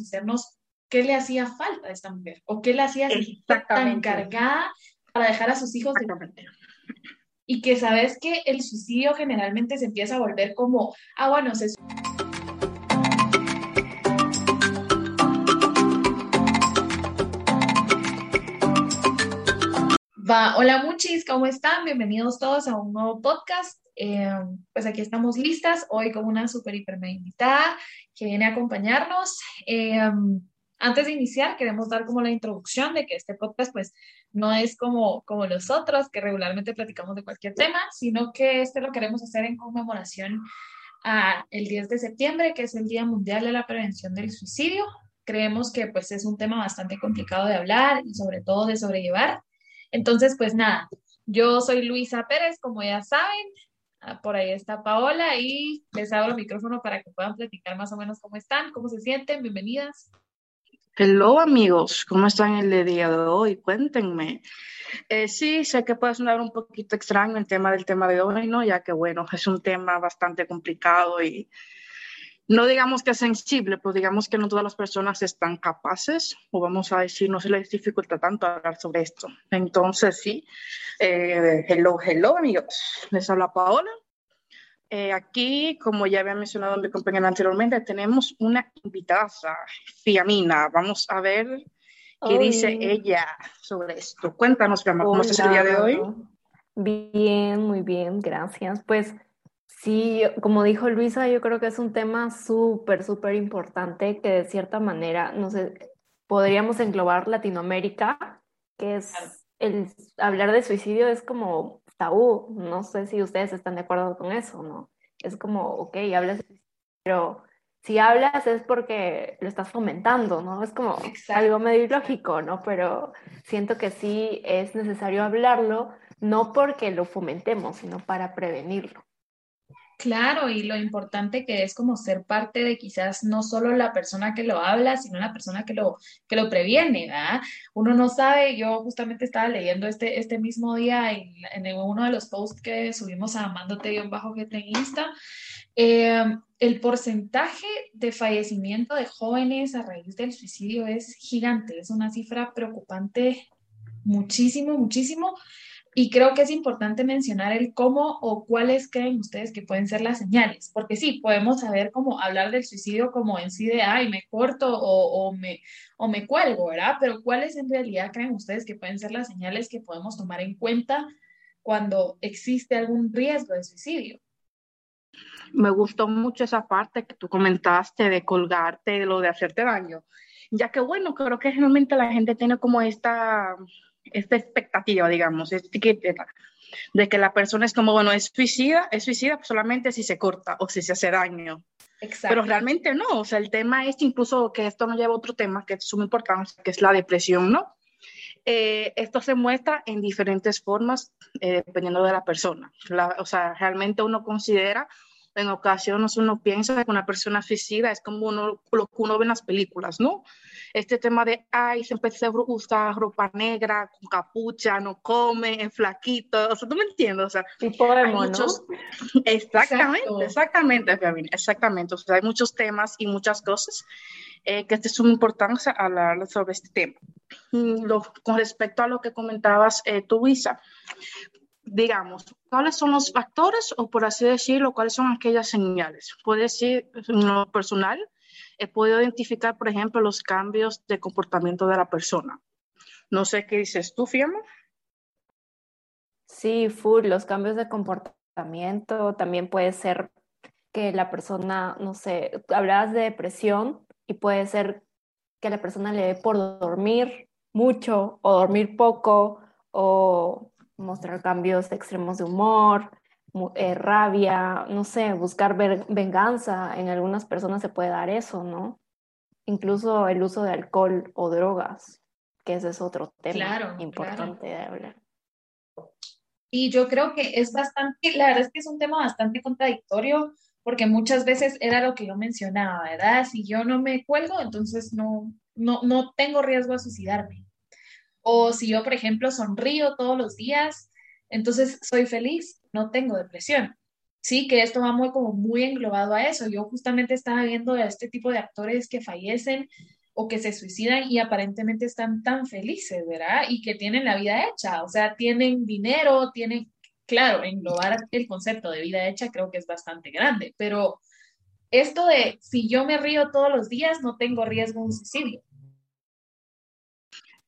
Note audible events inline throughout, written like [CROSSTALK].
hacernos qué le hacía falta a esta mujer o qué le hacía tan cargada para dejar a sus hijos. Y que sabes que el suicidio generalmente se empieza a volver como, ah, bueno, se Va, hola muchis, ¿cómo están? Bienvenidos todos a un nuevo podcast. Eh, pues aquí estamos listas hoy con una super hiper invitada que viene a acompañarnos. Eh, antes de iniciar, queremos dar como la introducción de que este podcast pues no es como, como los otros que regularmente platicamos de cualquier tema, sino que este lo queremos hacer en conmemoración a el 10 de septiembre, que es el Día Mundial de la Prevención del Suicidio. Creemos que pues es un tema bastante complicado de hablar y sobre todo de sobrellevar. Entonces, pues nada, yo soy Luisa Pérez, como ya saben, por ahí está Paola y les abro el micrófono para que puedan platicar más o menos cómo están, cómo se sienten, bienvenidas. Hello amigos, ¿cómo están el día de hoy? Cuéntenme. Eh, sí, sé que puede sonar un poquito extraño el tema del tema de hoy, ¿no? Ya que bueno, es un tema bastante complicado y no digamos que es sensible, pero digamos que no todas las personas están capaces, o vamos a decir, no se les dificulta tanto hablar sobre esto. Entonces, sí, eh, hello, hello, amigos. Les habla Paola. Eh, aquí, como ya había mencionado mi compañera anteriormente, tenemos una invitada, Fiamina. Vamos a ver qué dice ella sobre esto. Cuéntanos, Fiamina, ¿cómo estás el día de hoy? Bien, muy bien, gracias. Pues Sí, como dijo Luisa, yo creo que es un tema súper, súper importante que de cierta manera, no sé, podríamos englobar Latinoamérica, que es el hablar de suicidio es como tabú. No sé si ustedes están de acuerdo con eso, ¿no? Es como, ok, hablas, pero si hablas es porque lo estás fomentando, ¿no? Es como algo medio ilógico, ¿no? Pero siento que sí es necesario hablarlo, no porque lo fomentemos, sino para prevenirlo. Claro, y lo importante que es como ser parte de quizás no solo la persona que lo habla, sino la persona que lo, que lo previene, ¿verdad? Uno no sabe, yo justamente estaba leyendo este, este mismo día en, en uno de los posts que subimos a Amándote bajo que te Insta, eh, el porcentaje de fallecimiento de jóvenes a raíz del suicidio es gigante, es una cifra preocupante muchísimo, muchísimo. Y creo que es importante mencionar el cómo o cuáles creen ustedes que pueden ser las señales, porque sí, podemos saber cómo hablar del suicidio como en sí de, ay, me corto o, me, o me cuelgo, ¿verdad? Pero cuáles en realidad creen ustedes que pueden ser las señales que podemos tomar en cuenta cuando existe algún riesgo de suicidio. Me gustó mucho esa parte que tú comentaste de colgarte, de lo de hacerte daño, ya que bueno, creo que generalmente la gente tiene como esta esta expectativa, digamos, etiqueta de que la persona es como, bueno, es suicida, es suicida solamente si se corta o si se hace daño. Exacto. Pero realmente no, o sea, el tema es incluso que esto nos lleva a otro tema que es muy importante, que es la depresión, ¿no? Eh, esto se muestra en diferentes formas eh, dependiendo de la persona. o sea, realmente uno considera en ocasiones uno piensa que una persona suicida es como uno, lo que uno ve en las películas, ¿no? Este tema de, ay, se usa ropa negra, con capucha, no come, es flaquito, o sea, ¿tú me entiendes? O sea, hay muchos... Exactamente, exactamente, exactamente. O sea, hay muchos temas y muchas cosas eh, que es de suma importancia hablar sobre este tema. con respecto a lo que comentabas eh, tú, Isa, digamos, ¿cuáles son los factores o por así decirlo, cuáles son aquellas señales? Puede decir, en lo personal, he podido identificar, por ejemplo, los cambios de comportamiento de la persona. No sé qué dices tú, Fiamma. Sí, full, los cambios de comportamiento también puede ser que la persona, no sé, hablabas de depresión y puede ser que la persona le dé por dormir mucho o dormir poco o mostrar cambios extremos de humor, eh, rabia, no sé, buscar venganza. En algunas personas se puede dar eso, ¿no? Incluso el uso de alcohol o drogas, que ese es otro tema importante de hablar. Y yo creo que es bastante, la verdad es que es un tema bastante contradictorio, porque muchas veces era lo que yo mencionaba, ¿verdad? Si yo no me cuelgo, entonces no, no, no tengo riesgo de suicidarme. O si yo, por ejemplo, sonrío todos los días, entonces soy feliz, no tengo depresión. sí, que esto va muy como muy englobado a eso. Yo justamente estaba viendo a este tipo de actores que fallecen o que se suicidan y aparentemente están tan felices, ¿verdad? Y que tienen la vida hecha, o sea, tienen dinero, tienen, claro, englobar el concepto de vida hecha creo que es bastante grande, pero esto de si yo me río todos los días, no tengo riesgo de un suicidio.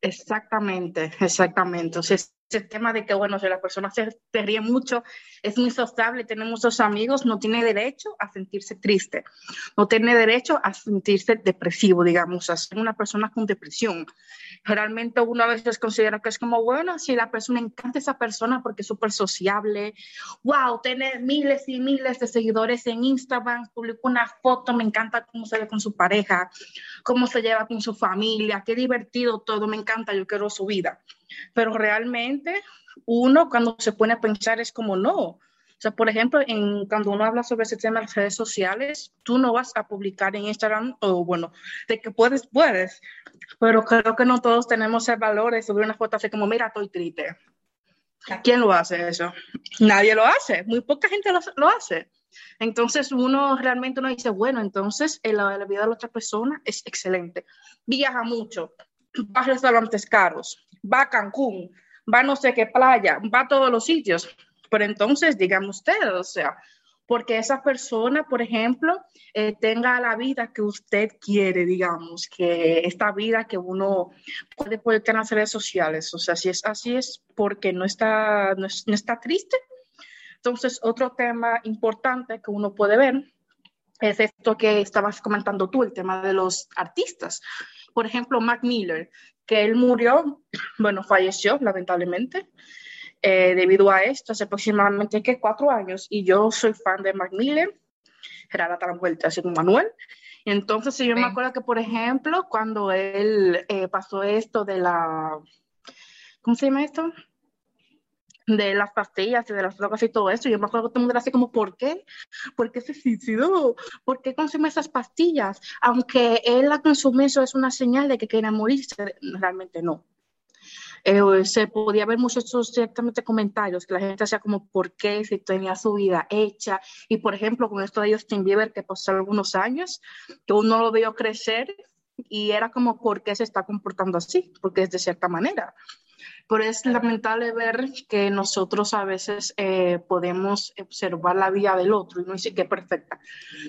Exactamente, exactamente. O sea, ese tema de que, bueno, si la persona se, ríe mucho, es muy sociable, tiene muchos amigos, no tiene derecho a sentirse triste, no tiene derecho a sentirse depresivo, digamos, a ser una persona con depresión. Generalmente uno a veces considera que es como, bueno, si la persona encanta esa persona porque es súper sociable, wow, tiene miles y miles de seguidores en Instagram, publica una foto, me encanta cómo se ve con su pareja, cómo se lleva con su familia, qué divertido todo, me encanta, yo quiero su vida pero realmente uno cuando se pone a pensar es como no. O sea, por ejemplo, en, cuando uno habla sobre ese tema de las redes sociales, tú no vas a publicar en Instagram, o bueno, de que puedes, puedes, pero creo que no todos tenemos el valor de subir una foto así como, mira, estoy triste. ¿Quién lo hace eso? Nadie lo hace, muy poca gente lo, lo hace. Entonces uno realmente uno dice, bueno, entonces la, la vida de la otra persona es excelente. Viaja mucho, va a restaurantes caros, va a Cancún, va no sé qué playa, va a todos los sitios. Pero entonces, dígame usted, o sea, porque esa persona, por ejemplo, eh, tenga la vida que usted quiere, digamos, que esta vida que uno puede poner en las redes sociales. O sea, si es así es porque no está, no, no está triste. Entonces, otro tema importante que uno puede ver es esto que estabas comentando tú, el tema de los artistas. Por ejemplo, Mac Miller, que él murió, bueno, falleció lamentablemente eh, debido a esto hace aproximadamente ¿qué? cuatro años y yo soy fan de Mac Miller, Gerardo tan vuelta así como Manuel. Entonces, yo me acuerdo que, por ejemplo, cuando él eh, pasó esto de la, ¿cómo se llama esto? De las pastillas y de las drogas y todo eso. Yo me acuerdo que todo el mundo era así como, ¿por qué? ¿Por qué se suicidó? ¿Por qué consume esas pastillas? Aunque él la consume, eso es una señal de que quiere morirse. Realmente no. Eh, se podía ver muchos ciertamente comentarios que la gente hacía como por qué si tenía su vida hecha y por ejemplo con esto de Justin Bieber que pasó algunos años que uno lo vio crecer y era como por qué se está comportando así porque es de cierta manera pero es lamentable ver que nosotros a veces eh, podemos observar la vida del otro y no decir que es perfecta,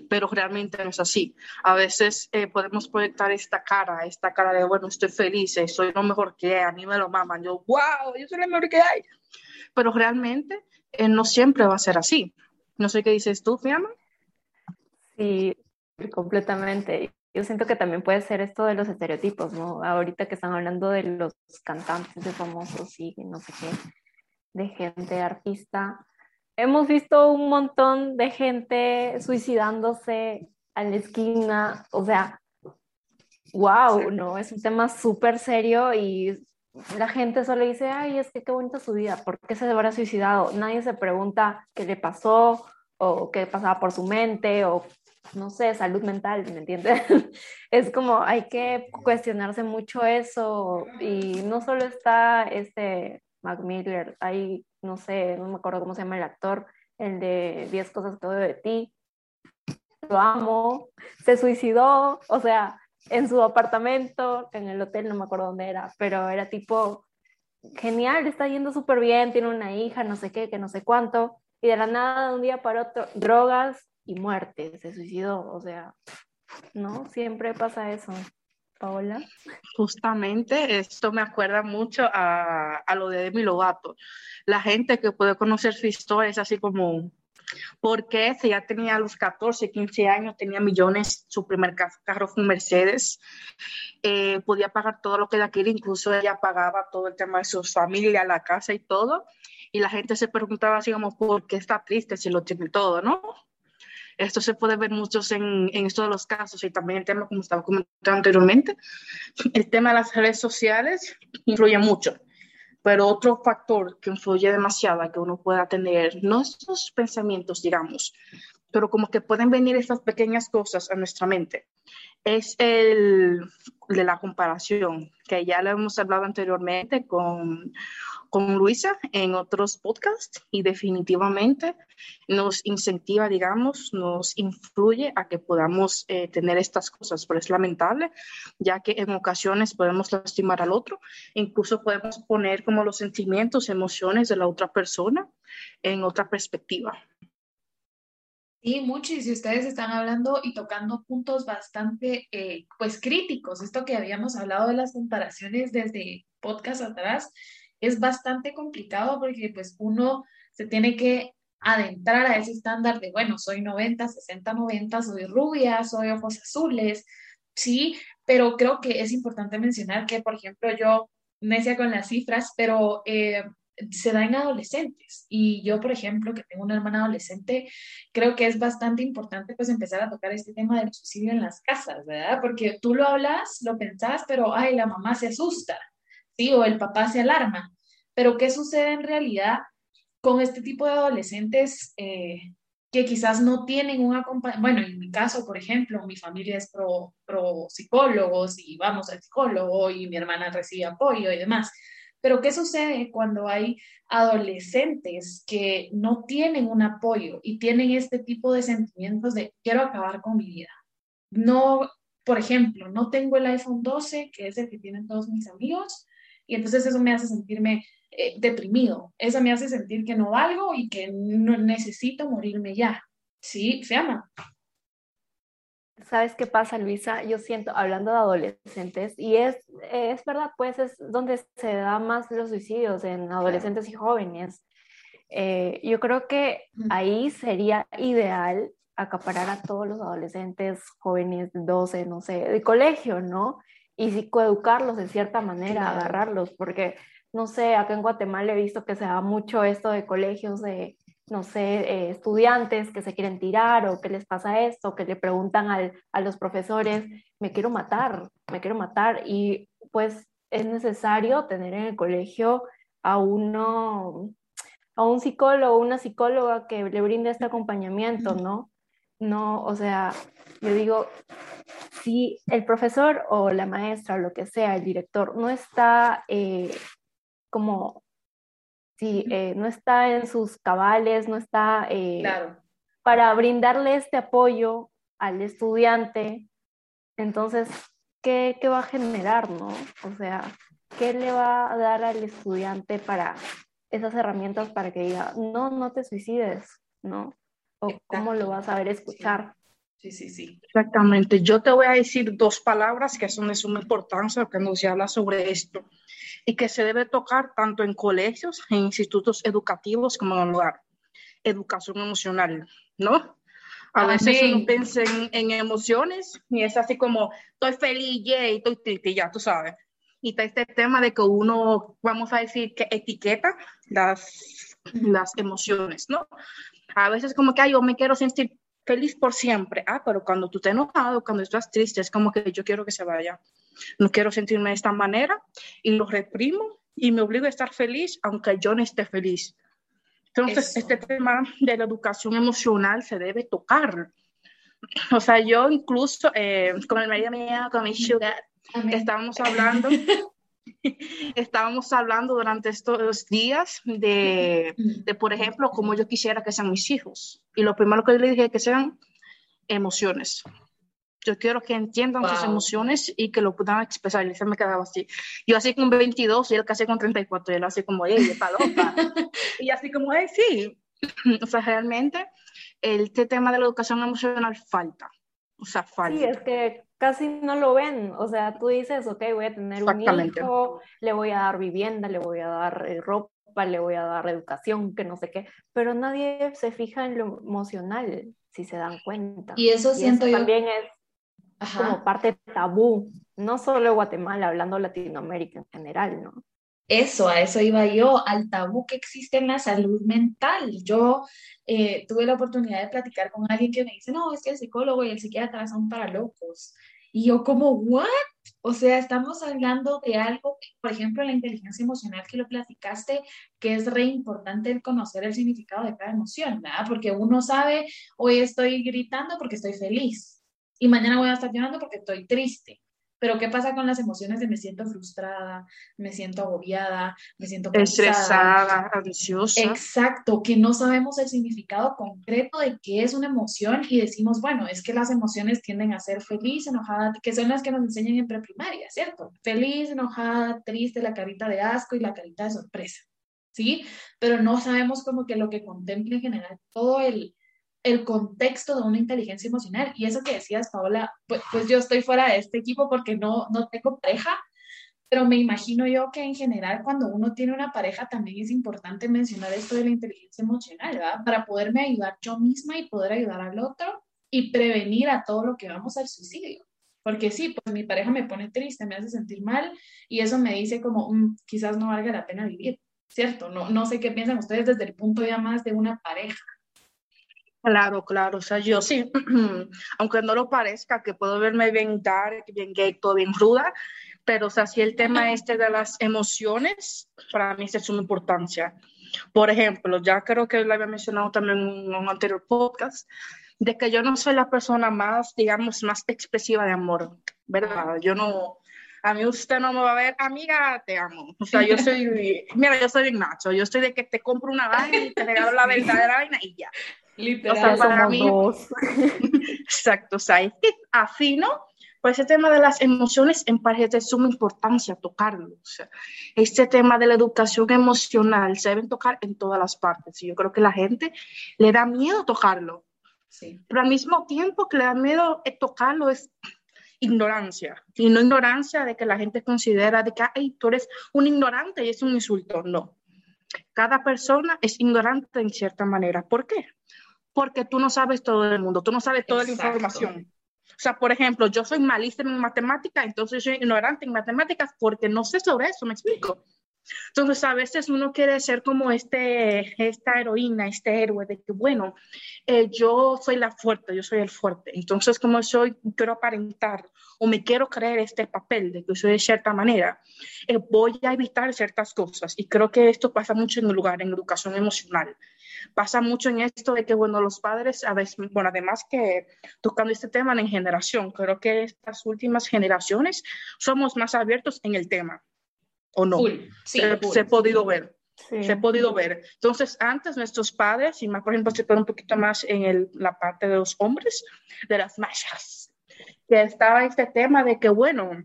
pero realmente no es así. A veces eh, podemos proyectar esta cara, esta cara de, bueno, estoy feliz, eh, soy lo mejor que hay, a mí me lo maman, yo, wow, yo soy lo mejor que hay. Pero realmente no siempre va a ser así. No sé qué dices tú, Fiamma. Sí, completamente yo siento que también puede ser esto de los estereotipos, ¿no? Ahorita que están hablando de los cantantes, de famosos y no sé qué, de gente artista. Hemos visto un montón de gente suicidándose a la esquina, o sea, wow, ¿no? Es un tema súper serio y la gente solo dice, ay, es que qué bonita su vida, ¿por qué se habrá suicidado? Nadie se pregunta qué le pasó o qué pasaba por su mente o no sé, salud mental, ¿me entiendes? [LAUGHS] es como hay que cuestionarse mucho eso y no solo está este Mac Miller, hay, no sé, no me acuerdo cómo se llama el actor, el de 10 cosas que odio de ti, lo amo, se suicidó, o sea, en su apartamento, en el hotel, no me acuerdo dónde era, pero era tipo, genial, está yendo súper bien, tiene una hija, no sé qué, que no sé cuánto, y de la nada, de un día para otro, drogas, y muerte, se suicidó, o sea, ¿no? Siempre pasa eso. Paola. Justamente esto me acuerda mucho a, lo de Demi Lovato. La gente que puede conocer su historia es así como, ¿por qué si ya tenía los 14, 15 años, tenía millones, su primer carro fue un Mercedes, eh, podía pagar todo lo que ella quería, incluso ella pagaba todo el tema de su familia, la casa y todo, y la gente se preguntaba así como, ¿por qué está triste si lo tiene todo, no? Esto se puede ver muchos en, en estos de los casos y también el tema, como estaba comentando anteriormente, el tema de las redes sociales influye mucho. Pero otro factor que influye demasiado que uno pueda tener, no estos pensamientos, digamos, pero como que pueden venir estas pequeñas cosas a nuestra mente, es el de la comparación, que ya lo hemos hablado anteriormente con, con Luisa en otros podcasts y definitivamente nos incentiva, digamos, nos influye a que podamos eh, tener estas cosas, pero es lamentable, ya que en ocasiones podemos lastimar al otro, incluso podemos poner como los sentimientos, emociones de la otra persona en otra perspectiva. Sí, mucho, y ustedes están hablando y tocando puntos bastante, eh, pues, críticos, esto que habíamos hablado de las comparaciones desde podcast atrás, es bastante complicado porque, pues, uno se tiene que adentrar a ese estándar de, bueno, soy 90, 60, 90, soy rubia, soy ojos azules, sí, pero creo que es importante mencionar que, por ejemplo, yo necia con las cifras, pero eh, se da en adolescentes. Y yo, por ejemplo, que tengo una hermana adolescente, creo que es bastante importante pues empezar a tocar este tema del suicidio en las casas, ¿verdad? Porque tú lo hablas, lo pensás, pero, ay, la mamá se asusta, ¿sí? O el papá se alarma. Pero ¿qué sucede en realidad con este tipo de adolescentes eh, que quizás no tienen un acompañamiento? Bueno, en mi caso, por ejemplo, mi familia es pro, pro psicólogos y vamos al psicólogo y mi hermana recibe apoyo y demás pero ¿qué sucede cuando hay adolescentes que no tienen un apoyo y tienen este tipo de sentimientos de quiero acabar con mi vida? No, por ejemplo, no tengo el iPhone 12, que es el que tienen todos mis amigos, y entonces eso me hace sentirme eh, deprimido, eso me hace sentir que no valgo y que no necesito morirme ya. Sí, se llama. ¿Sabes qué pasa, Luisa? Yo siento, hablando de adolescentes, y es, es verdad, pues es donde se da más los suicidios en adolescentes y jóvenes. Eh, yo creo que ahí sería ideal acaparar a todos los adolescentes jóvenes de 12, no sé, de colegio, ¿no? Y psicoeducarlos de cierta manera, agarrarlos, porque, no sé, acá en Guatemala he visto que se da mucho esto de colegios de no sé, eh, estudiantes que se quieren tirar o que les pasa esto, que le preguntan al, a los profesores, me quiero matar, me quiero matar. Y pues es necesario tener en el colegio a uno, a un psicólogo, una psicóloga que le brinde este acompañamiento, ¿no? No, o sea, yo digo, si el profesor o la maestra o lo que sea, el director, no está eh, como si eh, no está en sus cabales, no está eh, para brindarle este apoyo al estudiante, entonces, ¿qué, ¿qué, va a generar, no? O sea, ¿qué le va a dar al estudiante para esas herramientas para que diga, no, no te suicides, ¿no? O cómo lo vas a ver escuchar. Sí, sí, sí. Exactamente. Yo te voy a decir dos palabras que son de suma importancia cuando se habla sobre esto y que se debe tocar tanto en colegios, en institutos educativos como en el hogar. Educación emocional, ¿no? A veces uno piensa en, emociones y es así como, estoy feliz, y estoy triste, ya tú sabes. Y está este tema de que uno, vamos a decir, que etiqueta las, las emociones, ¿no? A veces como que, ay, yo me quiero sentir feliz por siempre. Ah, pero cuando tú te enojado, cuando estás triste, es como que yo quiero que se vaya. No quiero sentirme de esta manera y lo reprimo y me obligo a estar feliz aunque yo no esté feliz. Entonces, este tema de la educación emocional se debe tocar. O sea, yo incluso eh, con el marido mío, con mi sugar, estábamos hablando, [LAUGHS] estábamos hablando durante estos días de, de, por ejemplo, cómo yo quisiera que sean mis hijos. Y lo primero que yo le dije es que sean emociones. Yo quiero que entiendan sus emociones y que lo puedan expresar. Y se me quedaba así. Yo así con 22 y él casi con 34. Y él así como, ella loca. [LAUGHS] y así como, hey, sí. [CLEARS THROAT] o sea, realmente este tema de la educación emocional falta. O sea, falta. Sí, es que casi no lo ven. O sea, tú dices, ok, voy a tener un hijo, le voy a dar vivienda, le voy a dar eh, ropa, le voy a dar educación, que no sé qué, pero nadie se fija en lo emocional, si se dan cuenta. Y eso siento yo. También es como parte tabú, no solo Guatemala, hablando Latinoamérica en general, ¿no? Eso, a eso iba yo, al tabú que existe en la salud mental. Yo eh, tuve la oportunidad de platicar con alguien que me dice, no, es que el psicólogo y el psiquiatra son para locos. Y yo como, ¿what? O sea, estamos hablando de algo, por ejemplo, la inteligencia emocional que lo platicaste, que es re importante el conocer el significado de cada emoción, ¿verdad? Porque uno sabe, hoy estoy gritando porque estoy feliz, y mañana voy a estar llorando porque estoy triste. Pero ¿qué pasa con las emociones de me siento frustrada, me siento agobiada, me siento cansada, estresada, ansiosa? Exacto, que no sabemos el significado concreto de qué es una emoción y decimos, bueno, es que las emociones tienden a ser feliz, enojada, que son las que nos enseñan en preprimaria, ¿cierto? Feliz, enojada, triste, la carita de asco y la carita de sorpresa, ¿sí? Pero no sabemos como que lo que contempla en general todo el el contexto de una inteligencia emocional. Y eso que decías, Paola, pues, pues, yo estoy fuera de este equipo porque no, no tengo pareja, pero me imagino yo que en general cuando uno tiene una pareja también es importante mencionar esto de la inteligencia emocional, ¿verdad? Para poderme ayudar yo misma y poder ayudar al otro y prevenir a todo lo que vamos al suicidio. Porque sí, pues mi pareja me pone triste, me hace sentir mal y eso me dice como, mm, quizás no valga la pena vivir, ¿cierto? No, no sé qué piensan ustedes desde el punto ya más de una pareja. Claro, claro, o sea, yo sí, [CLEARS THROAT] aunque no lo parezca, que puedo verme bien dark, bien gay, todo bien ruda, pero o sea, si el tema este de las emociones, para mí es de suma importancia. Por ejemplo, ya creo que lo había mencionado también en un anterior podcast, de que yo no soy la persona más, digamos, más expresiva de amor, ¿verdad? Yo no, a mí usted no me va a ver, amiga, te amo. O sea, yo soy, [LAUGHS] mira, yo soy bien macho, yo estoy de que te compro una vaina y te regalo la verdadera vaina y ya. Literal, o sea, para mí, [LAUGHS] exacto, o sea, es que así, ¿no? Pues ese tema de las emociones en pareja es de suma importancia tocarlo. O sea, este tema de la educación emocional se debe tocar en todas las partes. Y yo creo que la gente le da miedo tocarlo. Sí. Pero al mismo tiempo que le da miedo tocarlo es ignorancia. Y no ignorancia de que la gente considera de que Ay, tú eres un ignorante y es un insulto. No. Cada persona es ignorante en cierta manera. ¿Por qué? Porque tú no sabes todo el mundo, tú no sabes toda la información. O sea, por ejemplo, yo soy malísima en matemáticas, entonces soy ignorante en matemáticas porque no sé sobre eso, me explico. Entonces, a veces uno quiere ser como este, esta heroína, este héroe, de que, bueno, eh, yo soy la fuerte, yo soy el fuerte. Entonces, como soy, quiero aparentar o me quiero creer este papel de que soy de cierta manera, eh, voy a evitar ciertas cosas. Y creo que esto pasa mucho en el lugar, en educación emocional pasa mucho en esto de que, bueno, los padres, a veces, bueno, además que tocando este tema en generación, creo que estas últimas generaciones somos más abiertos en el tema, ¿o no? Sí, se, ha podido ver. Se ha podido ver. Entonces, antes nuestros padres, y más, por ejemplo, se un poquito más en el, la parte de los hombres, de las machas, que estaba este tema de que, bueno,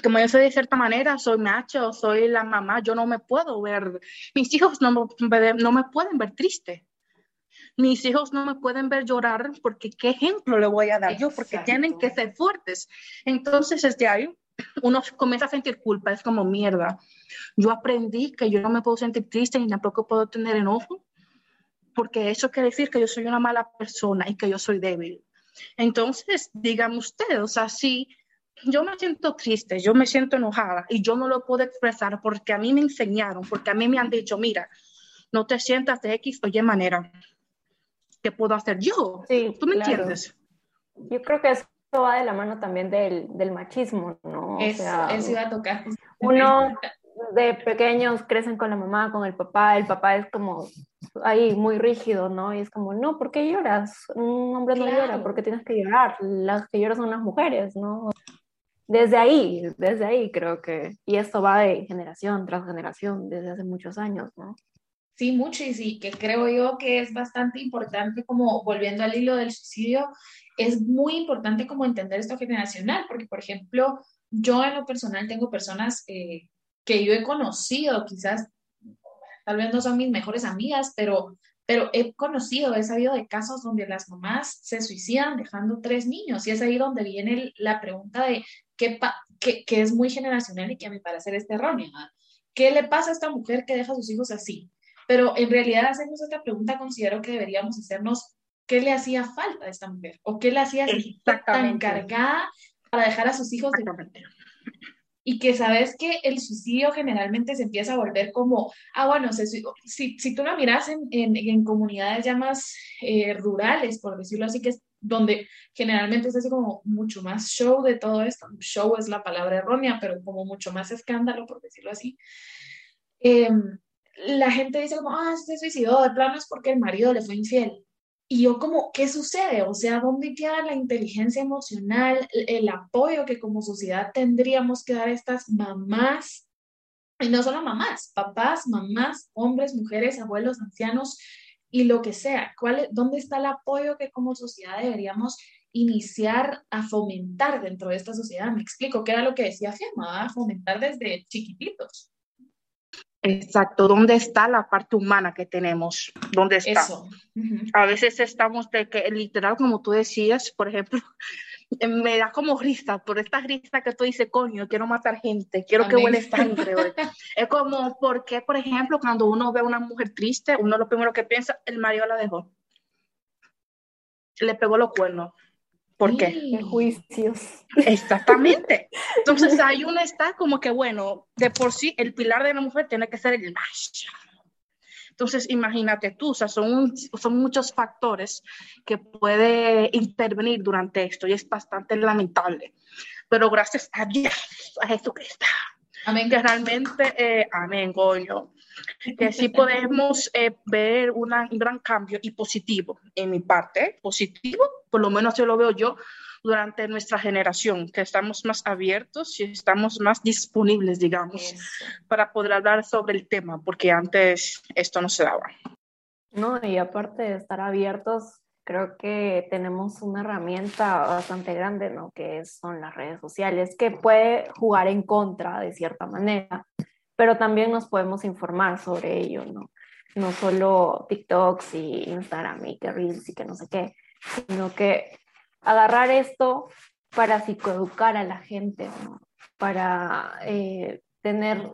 como yo soy de cierta manera, soy macho, soy la mamá, yo no me puedo ver, mis hijos no me, no me pueden ver triste. Mis hijos no me pueden ver llorar porque qué ejemplo le voy a dar yo, porque tienen que ser fuertes. Entonces, desde ahí uno comienza a sentir culpa, es como mierda. Yo aprendí que yo no me puedo sentir triste ni tampoco puedo tener enojo, porque eso quiere decir que yo soy una mala persona y que yo soy débil. Entonces, dígame usted, o sea, yo me siento triste, yo me siento enojada y yo no lo puedo expresar porque a mí me enseñaron, porque a mí me han dicho, mira, no te sientas de X o Y manera. ¿Qué puedo hacer yo? Sí, ¿Tú me entiendes? Yo creo que eso va de la mano también del, del machismo, ¿no? Eso, eso iba a tocar. Uno de pequeños crecen con la mamá, con el papá, el papá es como ahí muy rígido, ¿no? Y es como, no, ¿por qué lloras? Un hombre no llora, ¿por qué tienes que llorar? Las que lloran son las mujeres, ¿no? Desde ahí, desde ahí creo que, y esto va de generación tras generación, desde hace muchos años, ¿no? Sí, mucho, y sí, que creo yo que es bastante importante, como volviendo al hilo del suicidio, es muy importante como entender esto generacional, porque, por ejemplo, yo en lo personal tengo personas eh, que yo he conocido, quizás, tal vez no son mis mejores amigas, pero, pero he conocido, he sabido de casos donde las mamás se suicidan dejando tres niños, y es ahí donde viene la pregunta de que, que, es muy generacional y que a mi parecer es errónea. ¿Qué le pasa a esta mujer que deja a sus hijos así? Pero en realidad hacemos esta pregunta, considero que deberíamos hacernos qué le hacía falta a esta mujer o qué le hacía tan cargada para dejar a sus hijos. Y que sabes que el suicidio generalmente se empieza a volver como, ah, bueno, si, si tú lo miras en, en, en comunidades ya más eh, rurales, por decirlo así, que es donde generalmente se hace como mucho más show de todo esto. Show es la palabra errónea, pero como mucho más escándalo, por decirlo así. Em, la gente dice como, ah, se suicidó, de plano es porque el marido le fue infiel. y yo como, ¿qué sucede? O sea, ¿dónde queda la inteligencia emocional, el, apoyo que como sociedad tendríamos que dar a estas mamás? Y no solo mamás, papás, mamás, hombres, mujeres, abuelos, ancianos y lo que sea. ¿Cuál, ¿Dónde está el apoyo que como sociedad deberíamos iniciar a fomentar dentro de esta sociedad? Me explico, ¿qué era lo que decía Fiamma? Fomentar desde chiquititos. Exacto, ¿dónde está la parte humana que tenemos? ¿Dónde está? A veces estamos de que, literal, como tú decías, por ejemplo, me da como risa, por esta risa que tú dices, coño, quiero matar gente, quiero que huele sangre. [LAUGHS] es como, porque, por ejemplo, cuando uno ve a una mujer triste, uno lo primero que piensa, el marido la dejó. Le pegó los cuernos. ¿Por qué? juicios. Exactamente. [LAUGHS] Entonces ahí uno está como que, bueno, de por sí el pilar de la mujer tiene que ser el macho. Entonces, imagínate tú, o sea, son, son muchos factores que puede intervenir durante esto y es bastante lamentable. Pero gracias a Dios, a Jesucristo, amén. que realmente, eh, amén, coño, que sí podemos eh, ver un gran cambio y positivo en mi parte, positivo, por lo menos yo lo veo yo, durante nuestra generación, que estamos más abiertos y estamos más disponibles, digamos, para poder hablar sobre el tema, porque antes esto no se daba. No, y aparte de estar abiertos, creo que tenemos una herramienta bastante grande, ¿no? Que son las redes sociales, que puede jugar en contra de cierta manera, pero también nos podemos informar sobre ello, ¿no? No solo TikToks y Instagram y que Reels y que no sé qué, sino que agarrar esto para psicoeducar a la gente, ¿no? para eh, tener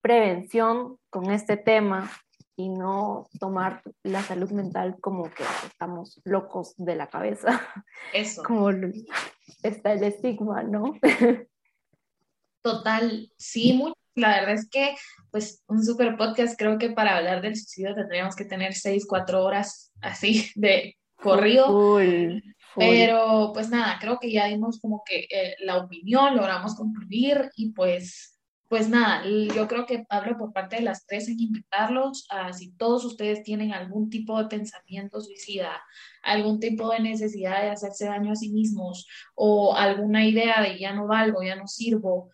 prevención con este tema y no tomar la salud mental como que estamos locos de la cabeza. Eso. [LAUGHS] Como está el estigma, ¿no? Total, sí, La verdad es que, pues, un super podcast, creo que para hablar del suicidio tendríamos que tener seis, cuatro horas así de corrido. Pero pues nada, creo que ya dimos como que eh, la opinión, logramos concluir y pues, pues nada, yo creo que hablo por parte de las tres en invitarlos a si todos ustedes tienen algún tipo de pensamiento suicida, algún tipo de necesidad de hacerse daño a sí mismos o alguna idea de ya no valgo, ya no sirvo,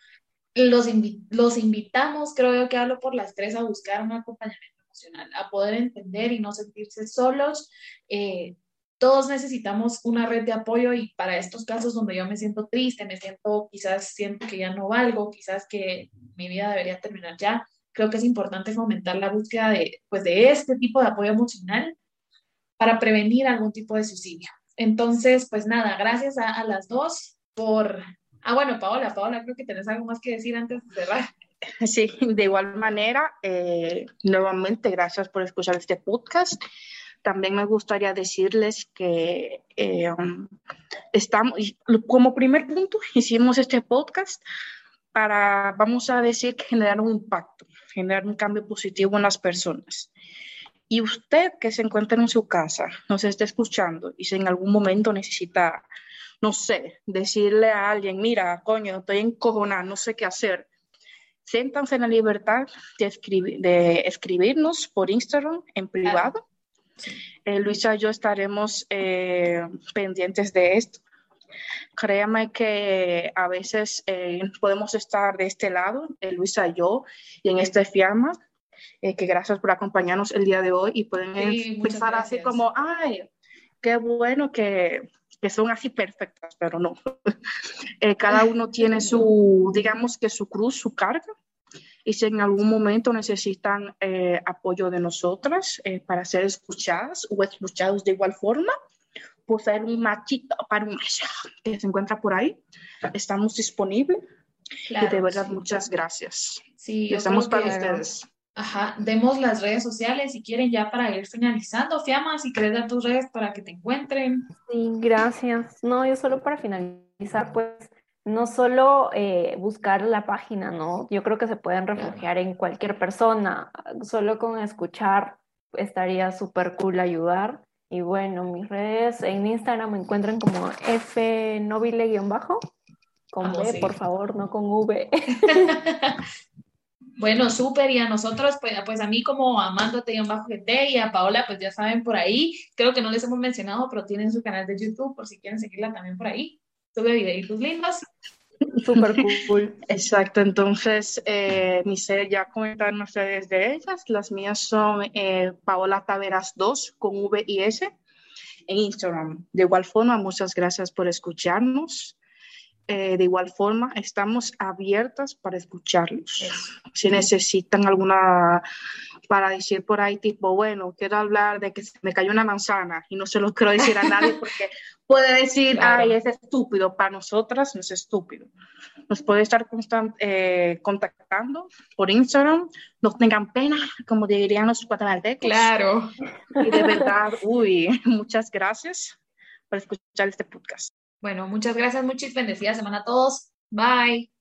los, los invitamos, creo yo que hablo por las tres, a buscar un acompañamiento emocional, a poder entender y no sentirse solos. Eh, todos necesitamos una red de apoyo y para estos casos donde yo me siento triste, me siento, quizás siento que ya no valgo, quizás que mi vida debería terminar ya, creo que es importante fomentar la búsqueda de, pues, de este tipo de apoyo emocional para prevenir algún tipo de suicidio. Entonces, pues nada, gracias a, las dos por... Ah, bueno, Paola, Paola, creo que tenés algo más que decir antes de cerrar. [LAUGHS] Sí, de igual manera, eh, nuevamente gracias por escuchar este podcast. También me gustaría decirles que eh, estamos, como primer punto, [LAUGHS] hicimos este podcast para, vamos a decir, generar un impacto, generar un cambio positivo en las personas. Y usted que se encuentra en su casa, nos está escuchando y si en algún momento necesita, no sé, decirle a alguien, mira, coño, estoy encojonada, no sé qué hacer, siéntanse en la libertad de, de escribirnos por Instagram en privado eh, Luisa y yo estaremos eh, pendientes de esto. Créame que a veces eh, podemos estar de este lado, Luisa y yo, y en esta fiamma, que gracias por acompañarnos el día de hoy y pueden empezar así como, ay, qué bueno que, que son así perfectas, pero no. [LAUGHS] cada uno tiene su, digamos que su cruz, su carga, y si en algún momento necesitan eh, apoyo de nosotras eh, para ser escuchadas o escuchados de igual forma, pues hay un machito para un macho que se encuentra por ahí. Estamos disponibles. y de verdad, muchas gracias. Sí, estamos para ustedes. Ajá, demos las redes sociales si quieren ya para ir finalizando. Fiamma, si quieres dar tus redes para que te encuentren. Sí, gracias. No, yo solo para finalizar, pues no solo eh, buscar la página, ¿no? Yo creo que se pueden refugiar en cualquier persona, solo con escuchar estaría súper cool ayudar. Y bueno, mis redes en Instagram me encuentran como fnobile-bajo, con B, por favor, no con V. [LAUGHS] Bueno, súper, y a nosotros, pues, pues a mí como amándote y un bajo GT y a Paola, pues ya saben por ahí, creo que no les hemos mencionado, pero tienen su canal de YouTube por si quieren seguirla también por ahí. Sube videitos lindos. [LAUGHS] Súper [LAUGHS] cool. Exacto, entonces eh, mis ya comentaron ustedes de ellas, las mías son eh, Paola Taveras 2 con V y S en Instagram. De igual forma, muchas gracias por escucharnos. Eh, de igual forma, estamos abiertas para escucharlos. Si necesitan alguna, para decir por ahí, tipo, bueno, quiero hablar de que se me cayó una manzana y no se lo quiero decir a nadie porque [LAUGHS] puede decir, ay, es estúpido. Para nosotras no es estúpido. Nos puede estar eh, contactando por Instagram. No tengan pena, como dirían los guatemaltecos. Claro. Y de verdad, uy, [LAUGHS] muchas gracias por escuchar este podcast. Bueno, muchas gracias, muchas bendecidas semana a todos. Bye.